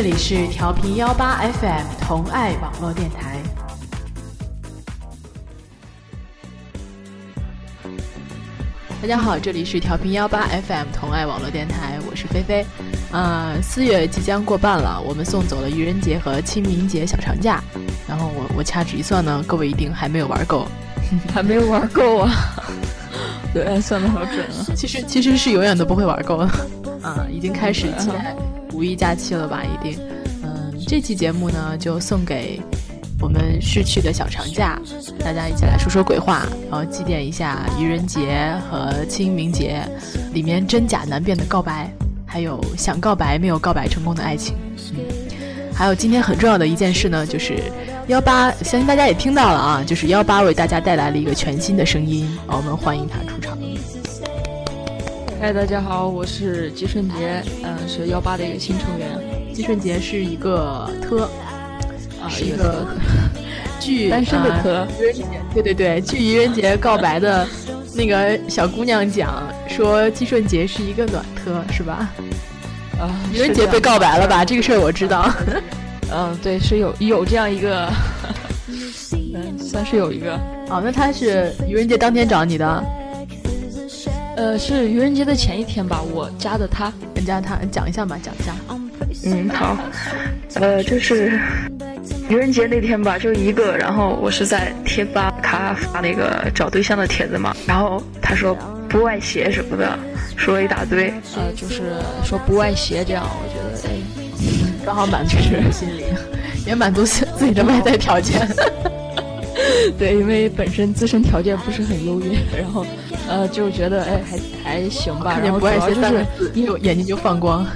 这里是调频幺八 FM 同爱网络电台。大家好，这里是调频幺八 FM 同爱网络电台，我是菲菲。啊，四月即将过半了，我们送走了愚人节和清明节小长假。然后我我掐指一算呢，各位一定还没有玩够，还没有玩够啊。对，算的好准啊！其实其实是永远都不会玩够的。啊，已经开始期待五一假期了吧？一定。嗯，这期节目呢，就送给我们逝去的小长假，大家一起来说说鬼话，然后祭奠一下愚人节和清明节里面真假难辨的告白，还有想告白没有告白成功的爱情。嗯，还有今天很重要的一件事呢，就是幺八，相信大家也听到了啊，就是幺八为大家带来了一个全新的声音，我们欢迎他出。嗨，大家好，我是季顺杰，嗯，是幺八的一个新成员。季顺杰是一个特，啊，一个 据单身的特。愚人节，对对对，据愚人节告白的那个小姑娘讲，说季顺杰是一个暖特，是吧？啊，愚人节被告白了吧？这个事儿我知道。嗯，对，是有有这样一个，嗯，算是有一个。哦，那他是愚人节当天找你的？呃，是愚人节的前一天吧，我加的他，人家他讲一下嘛，讲一下。嗯，好，呃，就是愚人节那天吧，就一个，然后我是在贴吧他发那个找对象的帖子嘛，然后他说不外邪什么的，说了一大堆，呃，就是说不外邪这样，我觉得哎，刚好满足人心理，也满足自己的外在条件。对，因为本身自身条件不是很优越，然后，呃，就觉得哎，还还行吧。然后主要就是一有眼睛就放光。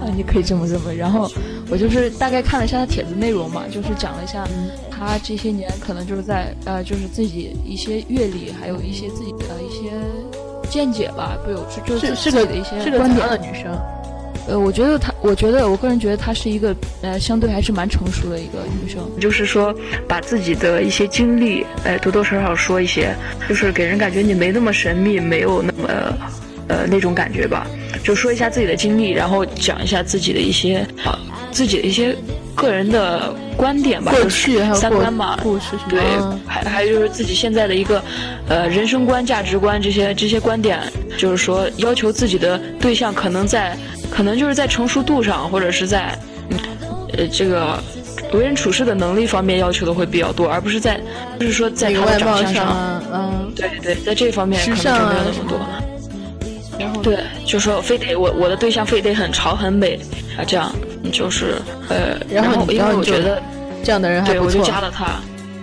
啊，你可以这么认为。然后我就是大概看了一下他帖子内容嘛，就是讲了一下他这些年可能就是在呃，就是自己一些阅历，还有一些自己的一些见解吧，不有就是是个一些观点的女生。呃，我觉得她，我觉得我个人觉得她是一个呃，相对还是蛮成熟的一个女生。就是说，把自己的一些经历，哎，多多少少说一些，就是给人感觉你没那么神秘，没有那么，呃，那种感觉吧。就说一下自己的经历，然后讲一下自己的一些，啊，自己的一些个人的观点吧，过去还有三观嘛，故事对，还还有就是自己现在的一个，呃，人生观、价值观这些这些观点，就是说要求自己的对象可能在。可能就是在成熟度上，或者是在，呃，这个为人处事的能力方面要求的会比较多，而不是在，就是说在他的长相上，嗯，对对，在这方面可能就没有那么多。然后对，就说非得我我的对象非得很潮很美啊，这样就是呃，然后因为我觉得这样的人还不错，我就加了他。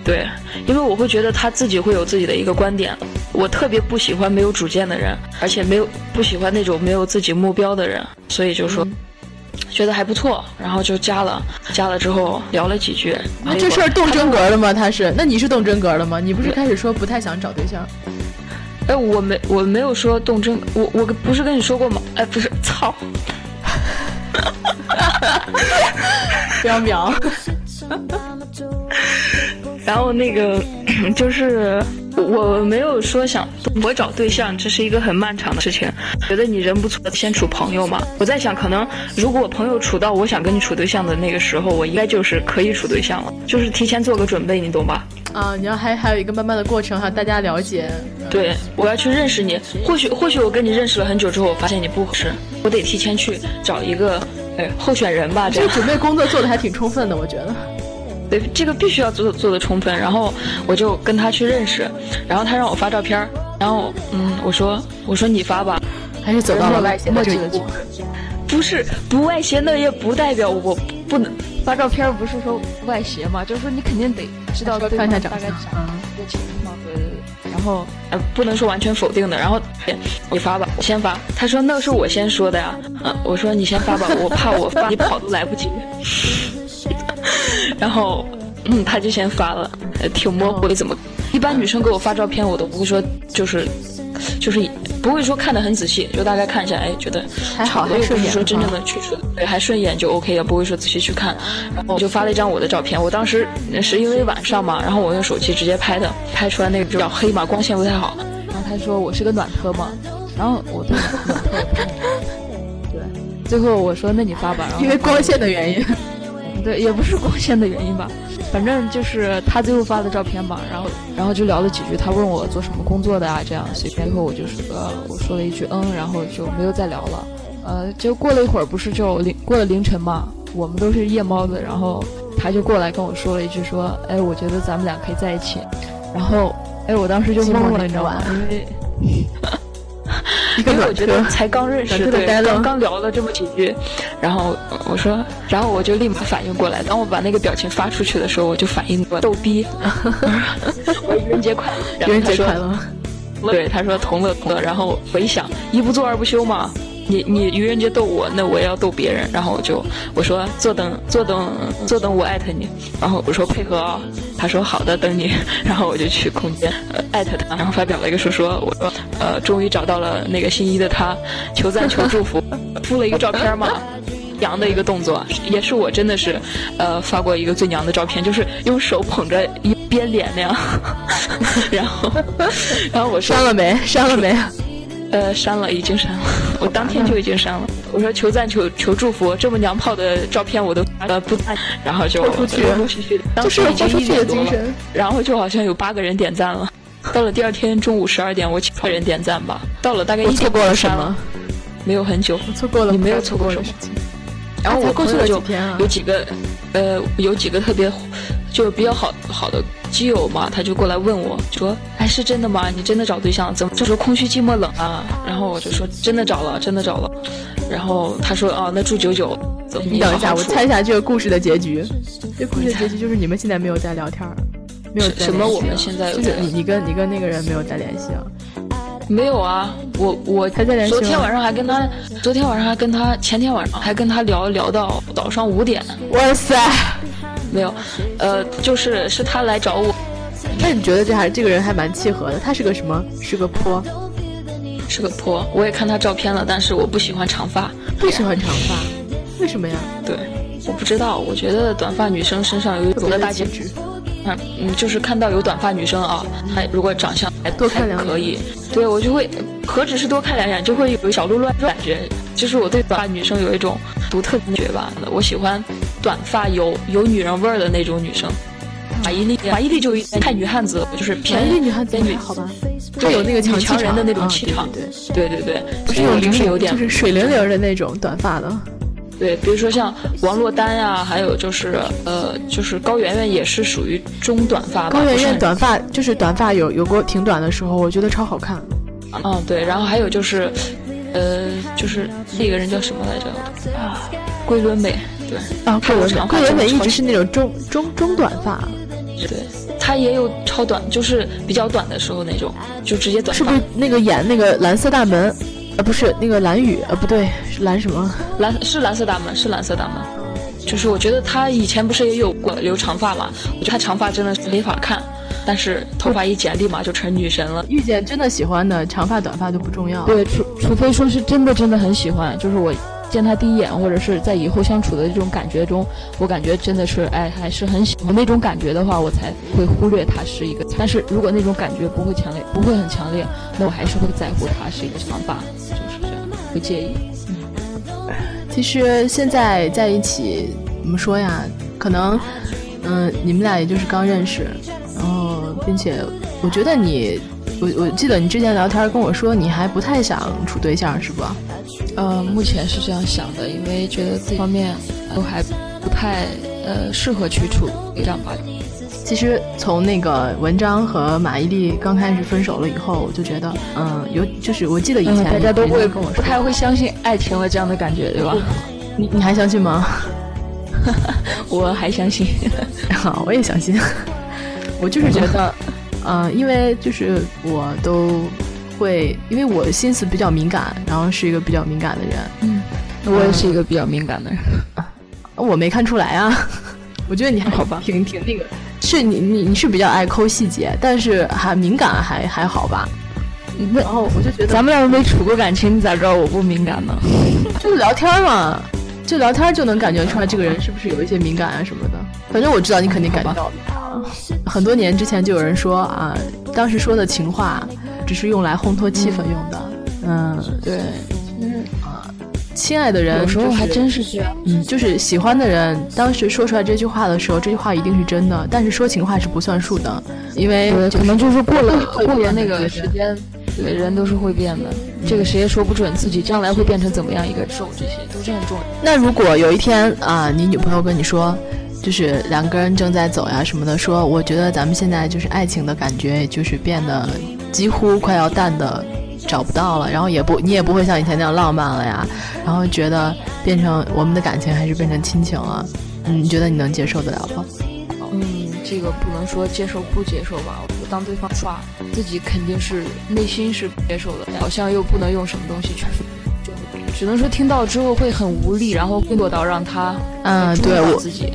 对，因为我会觉得他自己会有自己的一个观点，我特别不喜欢没有主见的人，而且没有不喜欢那种没有自己目标的人，所以就说觉得还不错，然后就加了，加了之后聊了几句。那这事儿动真格的吗？他是？那你是动真格的吗？你不是开始说不太想找对象？哎，我没我没有说动真，我我不是跟你说过吗？哎，不是，操！喵喵。然后那个 就是我没有说想我找对象，这是一个很漫长的事情。觉得你人不错，先处朋友嘛。我在想，可能如果朋友处到我想跟你处对象的那个时候，我应该就是可以处对象了，就是提前做个准备，你懂吧？啊，你要还还有一个慢慢的过程哈，大家了解。对，我要去认识你。或许或许我跟你认识了很久之后，我发现你不合适，我得提前去找一个哎候选人吧。这个准备工作做的还挺充分的，我觉得。对，这个必须要做做的充分，然后我就跟他去认识，然后他让我发照片，然后嗯，我说我说你发吧，还是走到了外邪的这一步，不是不外邪，那也不代表我不能发照片，不是说外邪嘛，就是说你肯定得知道对方大概长一个情况，对对对，然后呃不能说完全否定的，然后你发吧，我先发，他说那是我先说的呀，嗯，我说你先发吧，我怕我发你跑都来不及。然后，嗯，他就先发了，挺模糊的。怎么？一般女生给我发照片，我都不会说，就是，就是不会说看得很仔细，就大概看一下，哎，觉得还好，还顺眼。说真正的去说，对，还顺眼就 OK，了不会说仔细去看。然后我就发了一张我的照片，我当时是因为晚上嘛，然后我用手机直接拍的，拍出来那个比较黑嘛，光线不太好。然后他说我是个暖科嘛，然后我对暖特，对，最后我说那你发吧，然后因为光线的原因，对，也不是光线的原因吧，反正就是他最后发的照片嘛，然后然后就聊了几句，他问我做什么工作的啊，这样随便，最后我就是呃我说了一句嗯，然后就没有再聊了。呃，就过了一会儿，不是就凌过了凌晨嘛，我们都是夜猫子，然后他就过来跟我说了一句说，哎，我觉得咱们俩可以在一起，然后哎，我当时就懵了，你知道吗？因为。因为我觉得才刚认识，对，刚刚聊了这么几句，然后我说，然后我就立马反应过来。当我把那个表情发出去的时候，我就反应过来，逗逼，我愚人节快乐，愚人节快乐。对，他说同乐同乐。然后我一想，一不做二不休嘛。你你愚人节逗我，那我也要逗别人，然后我就我说坐等坐等坐等我艾特你，然后我说配合啊，他说好的等你，然后我就去空间艾特他，然后发表了一个说说我说呃终于找到了那个心仪的他，求赞求祝福，附了一个照片嘛，娘的一个动作，也是我真的是呃发过一个最娘的照片，就是用手捧着一边脸那样，然后然后我删了没？删了没。呃，删了，已经删了。我当天就已经删了。我说求赞，求求祝福，这么娘炮的照片我都呃不赞，然后就陆陆续续，当时已经一点多了，然后就好像有八个人点赞了。到了第二天中午十二点，我七个人点赞吧。到了大概一点过了什么？没有很久，我错过了，你没有错过什么。然后我朋友就有几个，呃，有几个特别。就比较好好的基友嘛，他就过来问我说：“哎，是真的吗？你真的找对象？怎么就说空虚寂寞冷啊？”然后我就说：“真的找了，真的找了。”然后他说：“啊，那住九九。”你等一下，我猜一下这个故事的结局。这故事的结局就是你们现在没有在聊天没有什么？我们现在就是你你跟你跟那个人没有再联系啊？没有啊，我我才在联系。昨天晚上还跟他，昨天晚上还跟他，前天晚上还跟他聊聊到早上五点。哇塞！没有，呃，就是是他来找我。那你觉得这还这个人还蛮契合的？他是个什么？是个坡，是个坡。我也看他照片了，但是我不喜欢长发。不喜欢长发？为什么呀？对，我不知道。我觉得短发女生身上有一种大气质。嗯嗯，就是看到有短发女生啊，她如果长相还多看两眼可以，对我就会何止是多看两眼，就会有小鹿乱撞感觉。就是我对短发女生有一种独特的觉吧，我喜欢。短发有有女人味儿的那种女生，马伊琍，马伊琍就太女汉子，就是偏女汉子女，好吧，就有那个强强人的那种气场，对对。对对，不是有就是有点就是水灵灵的那种短发的，对，比如说像王珞丹呀，还有就是呃，就是高圆圆也是属于中短发，高圆圆短发就是短发有有过挺短的时候，我觉得超好看，嗯对，然后还有就是呃，就是那个人叫什么来着？啊，桂纶镁。对啊，桂纶镁，桂纶镁一直是那种中中中短发，对，她也有超短，就是比较短的时候那种，就直接短。是不是那个演那个蓝色大门？呃，不是那个蓝雨，呃，不对，是蓝什么？蓝是蓝色大门，是蓝色大门。就是我觉得他以前不是也有过留长发嘛？我觉得她长发真的是没法看，但是头发一剪，立马就成女神了。遇见真的喜欢的，长发短发都不重要。对，除除非说是真的真的很喜欢，就是我。见他第一眼，或者是在以后相处的这种感觉中，我感觉真的是哎，还是很喜欢那种感觉的话，我才会忽略他是一个。但是如果那种感觉不会强烈，不会很强烈，那我还是会在乎他是一个长发，就是这样，不介意。嗯，其实现在在一起怎么说呀？可能，嗯，你们俩也就是刚认识，然后，并且我觉得你，我我记得你之前聊天跟我说，你还不太想处对象，是不？呃，目前是这样想的，因为觉得这方面都还不太呃适合去处这样吧。其实从那个文章和马伊琍刚开始分手了以后，我就觉得，嗯，有就是我记得以前大家都会跟我说，不太会相信爱情了这样的感觉，对吧？你你还相信吗？我还相信，好，我也相信。我就是觉得，嗯，因为就是我都。会，因为我心思比较敏感，然后是一个比较敏感的人。嗯，我也是一个比较敏感的人。我没看出来啊，我觉得你还好吧，挺挺那个，是你你你是比较爱抠细节，但是还敏感还还好吧。然后我就觉得咱们两个没处过感情，你咋知道我不敏感呢？就聊天嘛，就聊天就能感觉出来这个人是不是有一些敏感啊什么的。反正我知道你肯定感觉到了。很多年之前就有人说啊，当时说的情话。只是用来烘托气氛用的，嗯，对，其实啊，亲爱的人，有时候还真是这样。嗯，就是喜欢的人，当时说出来这句话的时候，这句话一定是真的。但是说情话是不算数的，因为可能就是过了过了那个时间，对人都是会变的。这个谁也说不准自己将来会变成怎么样一个受这些都是很重要。那如果有一天啊，你女朋友跟你说，就是两个人正在走呀什么的，说我觉得咱们现在就是爱情的感觉，就是变得几乎快要淡的。找不到了，然后也不，你也不会像以前那样浪漫了呀，然后觉得变成我们的感情还是变成亲情了，嗯，你觉得你能接受得了吗？嗯，这个不能说接受不接受吧，我当对方耍，自己肯定是内心是不接受的，好像又不能用什么东西去，就只能说听到之后会很无力，然后落到让他，嗯，对我自己，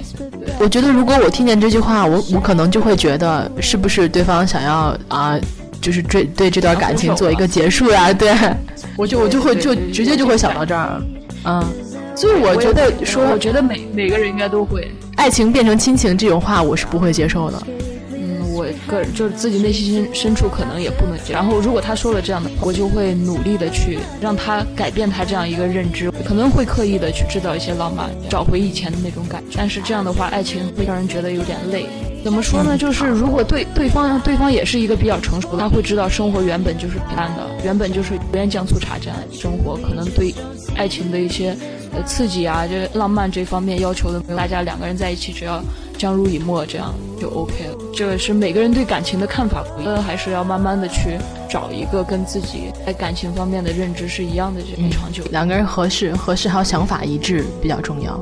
我觉得如果我听见这句话，我我可能就会觉得是不是对方想要啊。就是对对这段感情做一个结束呀，对，我就我就会就直接就会想到这儿，嗯，所以我觉得说，我觉得每每个人应该都会，爱情变成亲情这种话，我是不会接受的。嗯，我个人就是自己内心深处可能也不能接受。然后如果他说了这样的，我就会努力的去让他改变他这样一个认知，可能会刻意的去制造一些浪漫，找回以前的那种感觉。但是这样的话，爱情会让人觉得有点累。怎么说呢？就是如果对对方对方也是一个比较成熟的，他会知道生活原本就是平淡的，原本就是油盐酱醋茶这样的生活，可能对爱情的一些呃刺激啊，这浪漫这方面要求的没有。大家两个人在一起，只要相濡以沫，这样就 OK 了。这个是每个人对感情的看法不一样，还是要慢慢的去找一个跟自己在感情方面的认知是一样的，这长久。两个人合适，合适还有想法一致比较重要。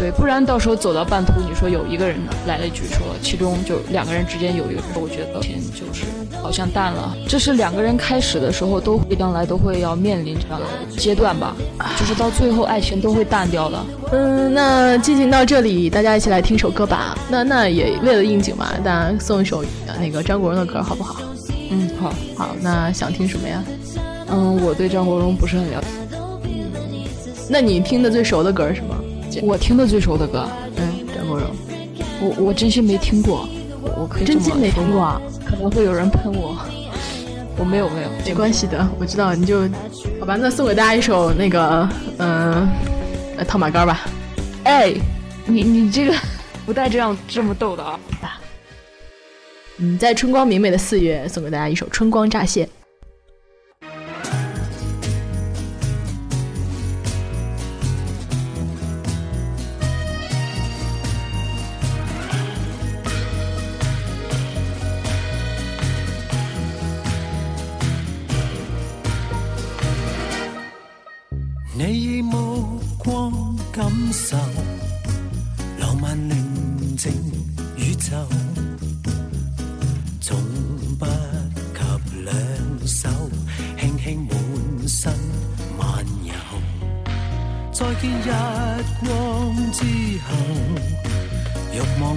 对，不然到时候走到半途，你说有一个人来了一句说，其中就两个人之间有一个，我觉得钱就是好像淡了。这是两个人开始的时候都会将来都会要面临这样的阶段吧，就是到最后爱情都会淡掉的。嗯，那进行到这里，大家一起来听首歌吧。那那也为了应景嘛，大家送一首那个张国荣的歌好不好？嗯，好，好。那想听什么呀？嗯，我对张国荣不是很了解。那你听的最熟的歌是什么？我听的最熟的歌，嗯，张国荣，我我真心没听过，我可以真心没听过，可能会有人喷我，我没有没有，没关系的，我知道，你就好吧，那送给大家一首那个，嗯，套马杆吧，哎，你你这个 不带这样这么逗的啊，嗯，在春光明媚的四月，送给大家一首《春光乍泄》。你以目光感受浪漫宁静宇宙从不及两手轻轻满身漫游再见日光之后欲望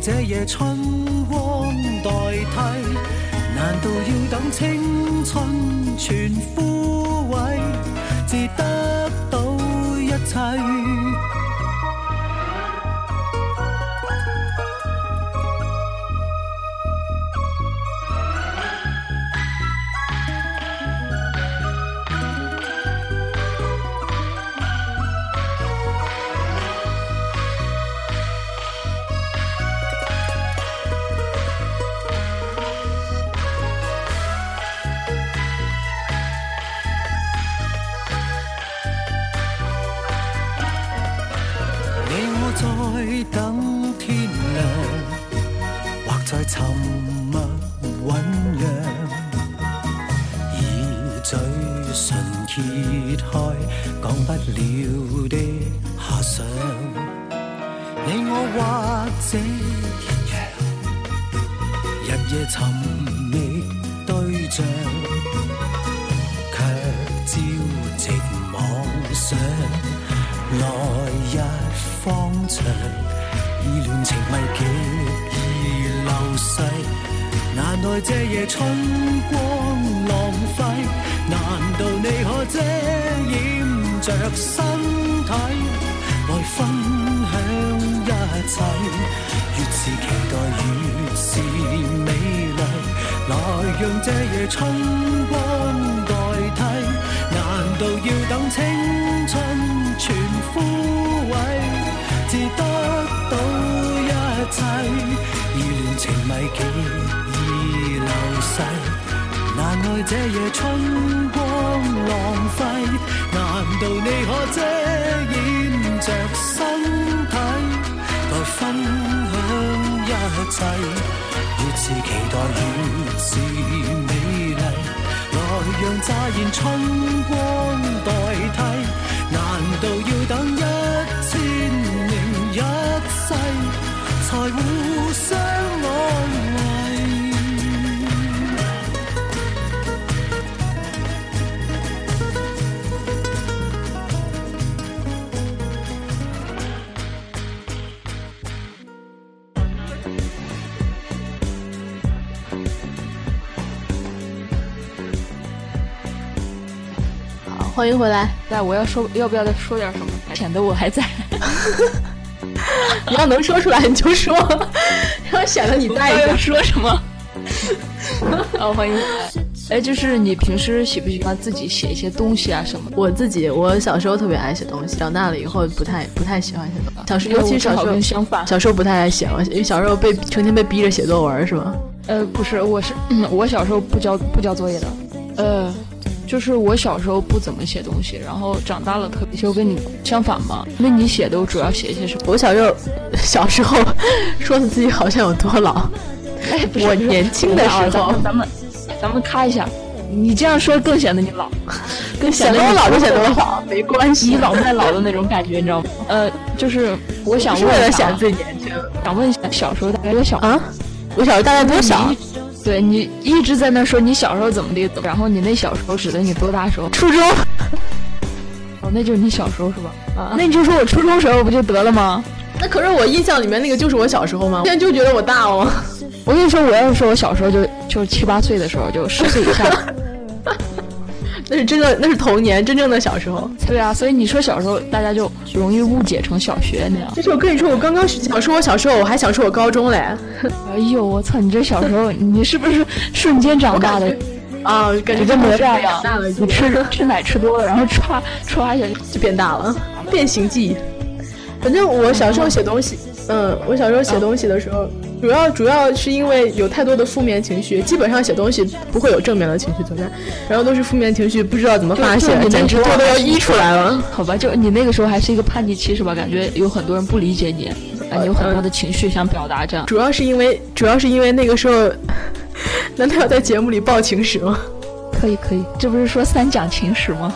这夜春光代替，难道要等青春全枯萎，迷极易流逝。难耐这夜春光浪费，难道你可遮掩着身体，来分享一切？越是期待，越是美丽。来让这夜春光代替，难道要等青春全枯萎，至得到切？意乱情迷极易流逝，难耐这夜春光浪费，难道你可遮掩着身体，来分享一切？越是期待，越是美丽。来让乍现春光代替，难道要等一千零一世，才互相安慰？好，欢迎回来。那我要说，要不要再说点什么？显得我还在。你要能说出来你就说，然后显得你大一要个。说什么？好，欢迎。哎，就是你平时喜不喜欢自己写一些东西啊什么的？我自己，我小时候特别爱写东西，长大了以后不太不太喜欢写东西。小时候，尤其是小时候相反。小时候不太爱写嘛，因为小时候被成天被逼着写作文是吗？呃，不是，我是、嗯、我小时候不交不交作业的，呃，就是我小时候不怎么写东西，然后长大了特别就跟你相反嘛。那你写都主要写一些什么？我小时候小时候说自己好像有多老，哎，不是我年轻的时候咱们咱们咱们咔一下，你这样说更显得你老，更显得我老就显得我老，没关系，倚老卖老的那种感觉，你知道吗？呃，就是我想问一下啊显得自己年轻想问一下，小时候大概多小？啊。我小时候大概多小你？对你一直在那说你小时候怎么地，然后你那小时候指的你多大时候？初中哦，那就是你小时候是吧？啊那你就说我初中时候不就得了吗？那可是我印象里面那个就是我小时候吗？现在就觉得我大哦。我跟你说，我要是说我小时候就就是七八岁的时候，就十岁以下。那是真的，那是童年，真正的小时候。对啊，所以你说小时候大家就容易误解成小学那样。其实我跟你说，我刚刚想说我小时候，我还想说我高中嘞。哎呦，我操！你这小时候，你是不是瞬间长大的？啊，感觉跟哪吒一样大了，你吃 吃奶吃多了，然后歘歘一下就变大了，变形记忆。反正我小时候写东西，嗯，我小时候写东西的时候，主要主要是因为有太多的负面情绪，基本上写东西不会有正面的情绪存在，然后都是负面情绪，不知道怎么发泄简直要溢出来了。好吧，就你那个时候还是一个叛逆期是吧？感觉有很多人不理解你，啊，你有很多的情绪想表达，这样。主要是因为，主要是因为那个时候，难道要在节目里爆情史吗？可以可以，这不是说三讲情史吗？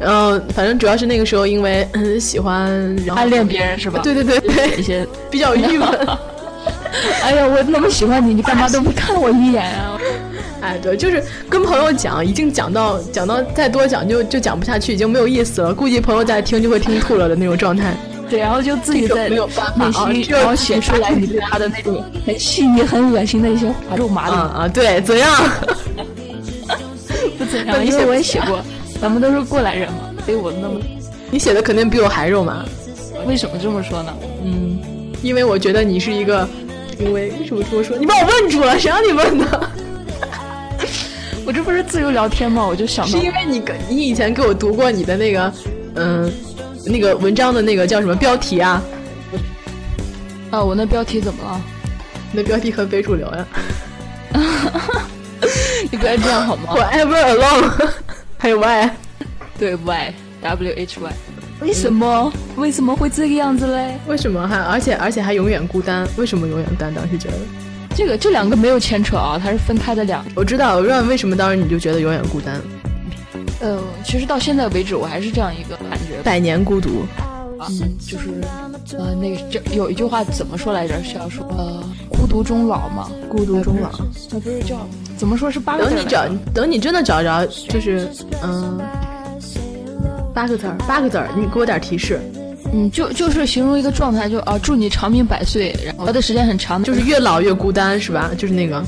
然后反正主要是那个时候，因为嗯喜欢然后暗恋别人是吧？对对对对一，些。比较郁闷。哎呀，我那么喜欢你，你干嘛都不看我一眼啊？哎，对，就是跟朋友讲，已经讲到讲到再多讲就就讲不下去，已经没有意思了。估计朋友在听就会听吐了的那种状态。对，然后就自己在没有办法内心，然后写出来你对他的那种很细腻、很恶心的一些话，肉麻的。啊啊，对，怎样？不怎样，因为我也写过，咱们都是过来人嘛，所以我那么你写的肯定比我还肉麻。为什么这么说呢？嗯，因为我觉得你是一个，因为为什么这么说？你把我问住了，谁让你问的？我这不是自由聊天吗？我就想到是因为你跟你以前给我读过你的那个，嗯，那个文章的那个叫什么标题啊？啊，我那标题怎么了？你的标题很非主流呀。你不要这样好吗？Forever alone，还有 why？对，Y W H Y，为什么？为什么会这个样子嘞？为什么还而且而且还永远孤单？为什么永远孤单？当时觉得，这个这两个没有牵扯啊，它是分开的两个。我知道，我知道为什么当时你就觉得永远孤单，呃，其实到现在为止，我还是这样一个感觉。百年孤独。嗯，就是呃，那个这有一句话怎么说来着？是要说呃，孤独终老嘛，孤独终老。那不是叫怎么说是八个字等你找等你真的找着，就是嗯，八个字儿，八个字儿，你给我点提示。嗯，就就是形容一个状态，就啊，祝你长命百岁，然后活的时间很长，就是越老越孤单，是吧？就是那个，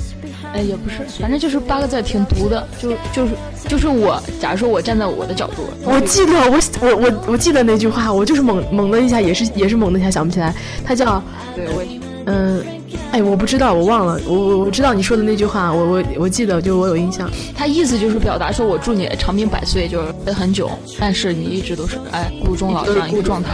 哎，也不是，反正就是八个字，挺毒的，就就是就是我，假如说我站在我的角度，我记得我我我我记得那句话，我就是猛猛的一下，也是也是猛的一下想不起来，他叫，对我，嗯。哎，我不知道，我忘了。我我我知道你说的那句话，我我我记得，就我有印象。他意思就是表达说，我祝你长命百岁，就是很久，但是你一直都是哎孤终老这样一个状态。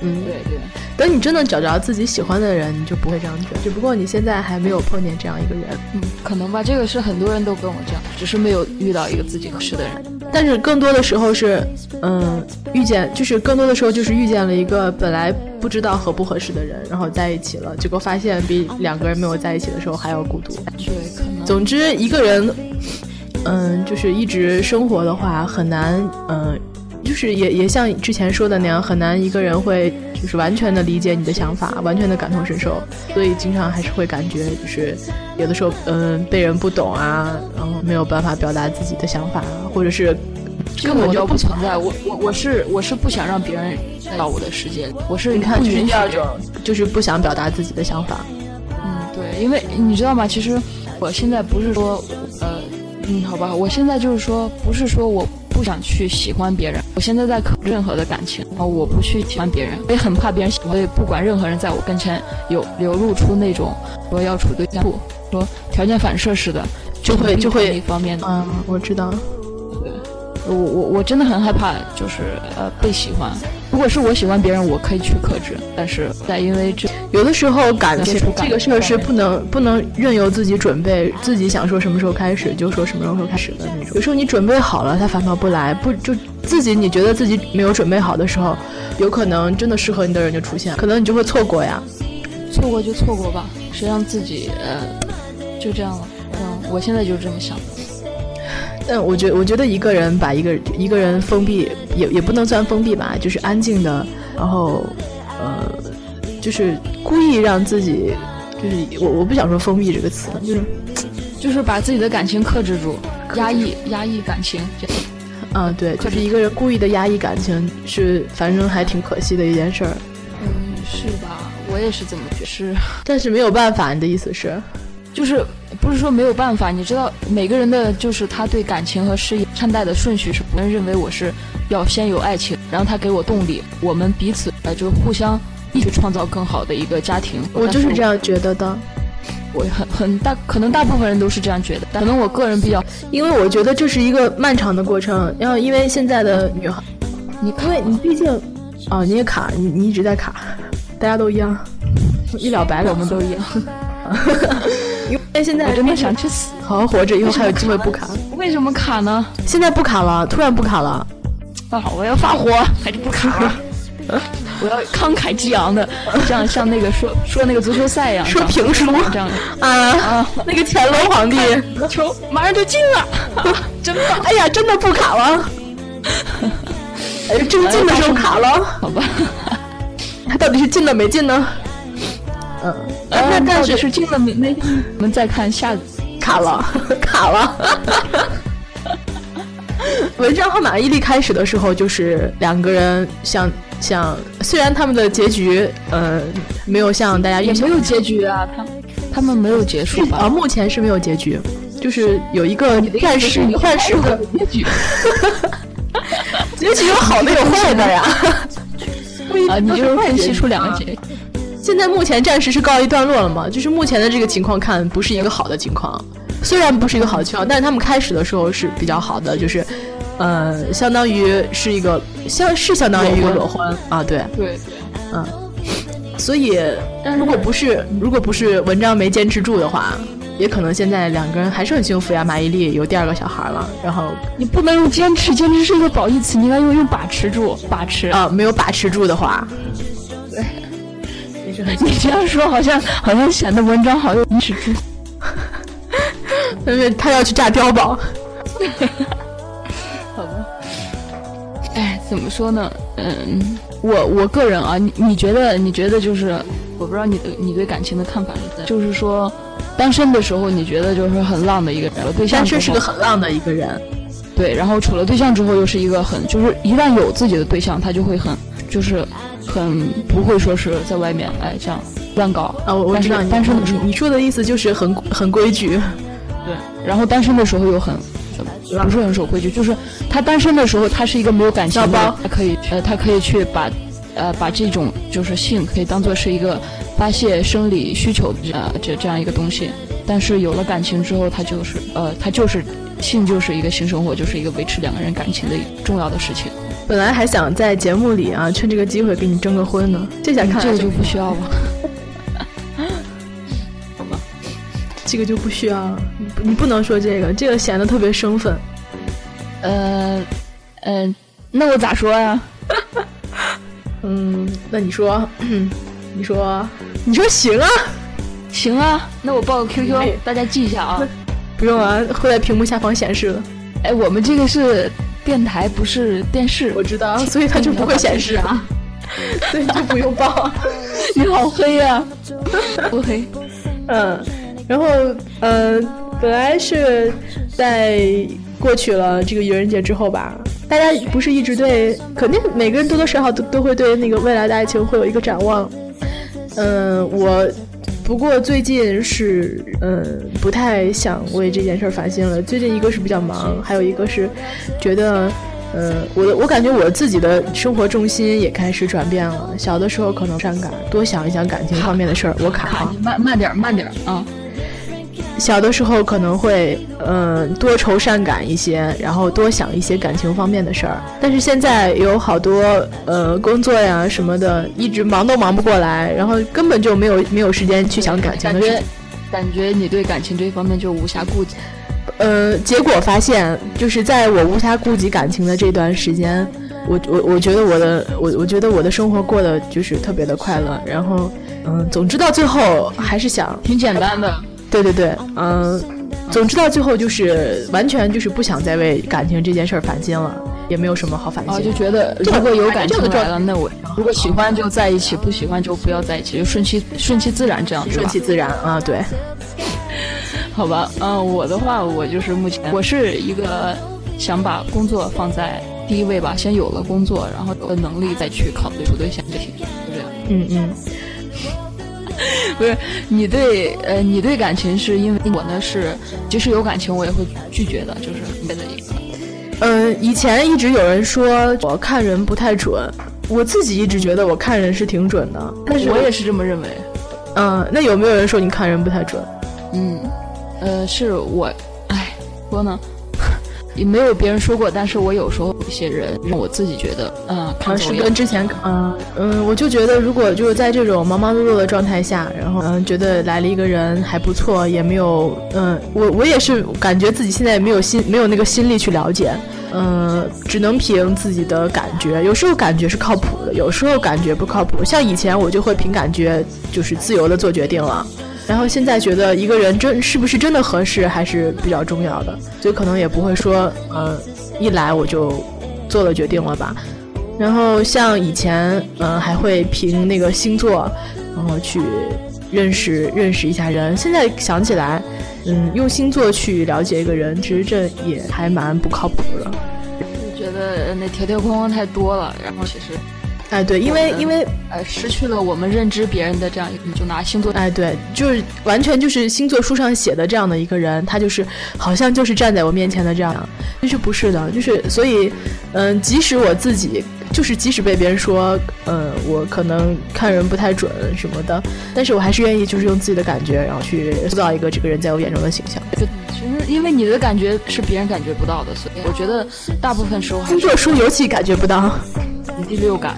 嗯，对对。等你真的找着自己喜欢的人，你就不会这样觉得。只不过你现在还没有碰见这样一个人。嗯，可能吧。这个是很多人都跟我这样，只是没有遇到一个自己合适的人。但是更多的时候是，嗯，遇见就是更多的时候就是遇见了一个本来不知道合不合适的人，然后在一起了，结果发现比两个人没有在一起的时候还要孤独。对，可能。总之，一个人，嗯，就是一直生活的话很难，嗯。就是也也像之前说的那样，很难一个人会就是完全的理解你的想法，完全的感同身受，所以经常还是会感觉就是有的时候嗯被人不懂啊，然后没有办法表达自己的想法，或者是根本就不存在。我我我是我是不想让别人到我的世界里，我是你看第二种就是不想表达自己的想法。嗯，对，因为你知道吗？其实我现在不是说呃嗯好吧，我现在就是说不是说我。不想去喜欢别人，我现在在考任何的感情啊，我不去喜欢别人，我也很怕别人喜欢，所以不管任何人在我跟前有流露出那种说要处对象，说条件反射似的，就会就会一方面的。嗯，我知道。对，我我我真的很害怕，就是呃被喜欢。如果是我喜欢别人，我可以去克制，但是在因为这有的时候感情这个事儿是不能不能任由自己准备，自己想说什么时候开始就说什么时候开始的那种。有时候你准备好了，他反倒不来，不就自己你觉得自己没有准备好的时候，有可能真的适合你的人就出现，可能你就会错过呀。错过就错过吧，谁让自己呃就这样了？嗯，我现在就是这么想的。但我觉我觉得一个人把一个一个人封闭也也不能算封闭吧，就是安静的，然后呃，就是故意让自己，就是我我不想说封闭这个词，就是就是把自己的感情克制住，压抑压抑感情。嗯，对，就是一个人故意的压抑感情，是反正还挺可惜的一件事儿。嗯，是吧？我也是这么觉是，但是没有办法，你的意思是？就是不是说没有办法，你知道每个人的就是他对感情和事业看待的顺序是，别人认为我是要先有爱情，然后他给我动力，我们彼此呃就互相一起创造更好的一个家庭。我就是这样觉得的，我很很大可能大部分人都是这样觉得，可能我个人比较，因为我觉得这是一个漫长的过程，然后因为现在的女孩，你因为你毕竟，哦你也卡，你你一直在卡，大家都一样，一了百了，我们都一样。因为现在真的想去死，好好活着，以后还有机会不卡。为什么卡呢？现在不卡了，突然不卡了。啊，我要发火，还是不卡了？我要慷慨激昂的，像像那个说说那个足球赛一样，说评书这样的啊啊！那个乾隆皇帝球马上就进了，真棒！哎呀，真的不卡了。哎，真进的时候卡了，好吧？他到底是进了没进呢？嗯，那但是是进了没没？我们再看下卡了，卡了。文章和马伊琍开始的时候就是两个人像像，虽然他们的结局呃没有像大家预想，没有结局啊，他他们没有结束吧？啊，目前是没有结局，就是有一个暂时暂时的结局。结局有好的有坏的呀。啊，你就是 分析出两个结局。现在目前暂时是告一段落了嘛？就是目前的这个情况看，不是一个好的情况。虽然不是一个好的情况，但是他们开始的时候是比较好的，就是，呃，相当于是一个相是相当于一个裸婚啊，对对对，嗯。所以，但如果不是如果不是文章没坚持住的话，也可能现在两个人还是很幸福呀。马伊琍有第二个小孩了，然后你不能用坚持，坚持是一个褒义词，你应该用用把持住，把持啊，没有把持住的话。对 你这样说好像好像显得文章好有意识住，因 为他要去炸碉堡。怎么说呢？嗯，我我个人啊，你你觉得你觉得就是，我不知道你的你对感情的看法是怎，就是说，单身的时候你觉得就是很浪的一个人，对象单身是个很浪的一个人，对，然后处了对象之后又是一个很，就是一旦有自己的对象，他就会很就是。很不会说是在外面哎这样乱搞啊。我我知道，单身的你你说的意思就是很很规矩。对，然后单身的时候又很不是很守规矩，就是他单身的时候他是一个没有感情的，他可以呃他可以去把呃把这种就是性可以当做是一个发泄生理需求呃这这样一个东西，但是有了感情之后，他就是呃他就是性就是一个性生活，就是一个维持两个人感情的重要的事情。本来还想在节目里啊趁这个机会给你征个婚呢，这下看这个就不需要了。这个就不需要了，你不能说这个，这个显得特别生分。呃，嗯，那我咋说呀？嗯，那你说，你说，你说行啊，行啊，那我报个 QQ，大家记一下啊。不用啊，会在屏幕下方显示的。哎，我们这个是电台，不是电视，我知道，所以它就不会显示啊。所以就不用报。你好黑呀，不黑，嗯。然后，呃，本来是在过去了这个愚人节之后吧，大家不是一直对，肯定每个人多多少少都都会对那个未来的爱情会有一个展望。嗯，我不过最近是，嗯，不太想为这件事烦心了。最近一个是比较忙，还有一个是觉得。嗯，我的我感觉我自己的生活重心也开始转变了。小的时候可能善感，多想一想感情方面的事儿。我卡，慢慢点，慢点啊！小的时候可能会嗯多愁善感一些，然后多想一些感情方面的事儿。但是现在有好多呃工作呀什么的，一直忙都忙不过来，然后根本就没有没有时间去想感情的事。感觉你对感情这方面就无暇顾及。呃，结果发现，就是在我无暇顾及感情的这段时间，我我我觉得我的我我觉得我的生活过得就是特别的快乐。然后，嗯，总之到最后还是想挺简单的。对对对，嗯，总之到最后就是完全就是不想再为感情这件事儿烦心了，也没有什么好烦心。哦，就觉得如果有感情来了，那我如果喜欢就在一起，不喜欢就不要在一起，就顺其顺其自然这样子，顺其自然啊，对。好吧，嗯，我的话，我就是目前我是一个想把工作放在第一位吧，先有了工作，然后有了能力再去考虑处对象就行，就这样。嗯嗯，不是你对呃，你对感情是因为我呢是，即使有感情我也会拒绝的，就是别的一个。嗯，以前一直有人说我看人不太准，我自己一直觉得我看人是挺准的，但是我也是这么认为。嗯，那有没有人说你看人不太准？嗯。呃，是我，哎，说呢，也没有别人说过，但是我有时候一些人让我自己觉得，嗯，是跟之前，嗯嗯，我就觉得如果就是在这种忙忙碌碌的状态下，然后嗯，觉得来了一个人还不错，也没有，嗯，我我也是感觉自己现在没有心，没有那个心力去了解，嗯，只能凭自己的感觉，有时候感觉是靠谱的，有时候感觉不靠谱，像以前我就会凭感觉，就是自由的做决定了。然后现在觉得一个人真是不是真的合适还是比较重要的，所以可能也不会说，呃，一来我就做了决定了吧。然后像以前，嗯，还会凭那个星座，然后去认识认识一下人。现在想起来，嗯，用星座去了解一个人，其实这也还蛮不靠谱的。就觉得那条条框框太多了，然后其实。哎，对，因为因为呃，失去了我们认知别人的这样，你就拿星座，哎，对，就是完全就是星座书上写的这样的一个人，他就是好像就是站在我面前的这样，其实不是的，就是所以，嗯，即使我自己就是即使被别人说，呃，我可能看人不太准什么的，但是我还是愿意就是用自己的感觉，然后去塑造一个这个人在我眼中的形象。其实因为你的感觉是别人感觉不到的，所以我觉得大部分时候星座书尤其感觉不到 第六感。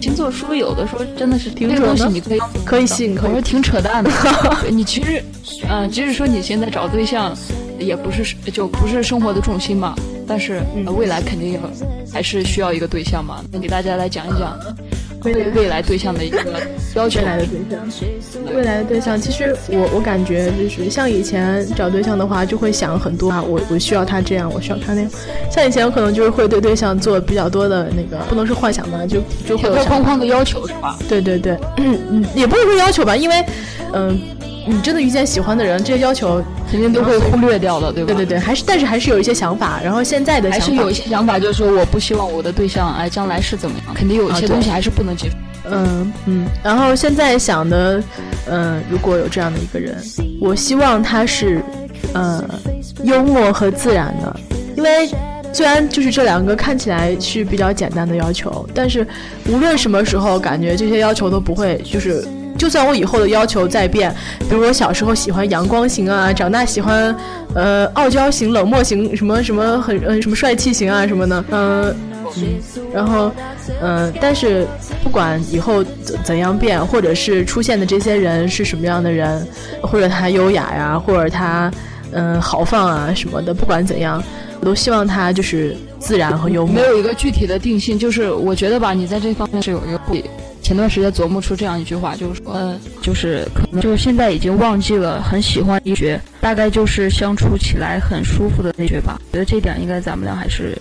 星座书有的时候真的是挺扯的，你可以可以信，可是挺扯淡的。你其实，嗯，即使说你现在找对象，也不是就不是生活的重心嘛，但是未来肯定还是需要一个对象嘛。那给大家来讲一讲。对未来对象的一个要求，未来的对象，未来的对象，其实我我感觉就是像以前找对象的话，就会想很多啊，我我需要他这样，我需要他那样。像以前我可能就是会对对象做比较多的那个，不能是幻想吧，就就会有框框的要求是吧？对对对，嗯嗯，也不是说要求吧，因为嗯，你真的遇见喜欢的人，这些要求肯定都会忽略掉的，对吧？对对对，还是但是还是有一些想法。然后现在的还是有一些想法，就是说我不希望我的对象哎将来是怎么样，肯定有一些东西还是不能接受。嗯嗯。然后现在想的，嗯，如果有这样的一个人，我希望他是，呃，幽默和自然的，因为。虽然就是这两个看起来是比较简单的要求，但是无论什么时候，感觉这些要求都不会，就是就算我以后的要求再变，比如我小时候喜欢阳光型啊，长大喜欢呃傲娇型、冷漠型，什么什么很呃什么帅气型啊什么的，嗯嗯，然后嗯，但是不管以后怎怎样变，或者是出现的这些人是什么样的人，或者他优雅呀，或者他嗯豪放啊什么的，不管怎样。我都希望他就是自然和幽默，没有一个具体的定性。就是我觉得吧，你在这方面是有一个。前段时间琢磨出这样一句话，就是说，就是可能就是现在已经忘记了很喜欢一绝，大概就是相处起来很舒服的那绝吧。觉得这点应该咱们俩还是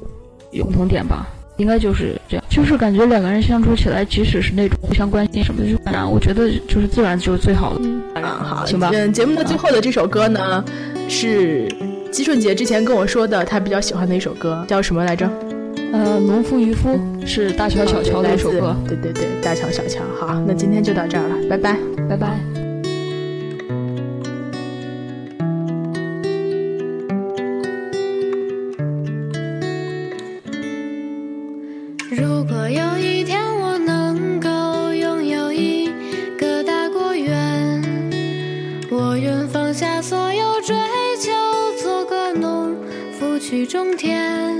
有共同点吧，应该就是这样。就是感觉两个人相处起来，即使是那种互相关心什么的，就自然。我觉得就是自然就是最好的。嗯，好，行吧。嗯，节目的最后的这首歌呢是。姬顺杰之前跟我说的，他比较喜欢的一首歌叫什么来着？呃，农夫渔夫是大乔小乔的一首歌。对对对，大乔小乔。好，那今天就到这儿了，拜拜，拜拜。如果有一天我能够拥有一个大果园，我愿放下所有追。去种田，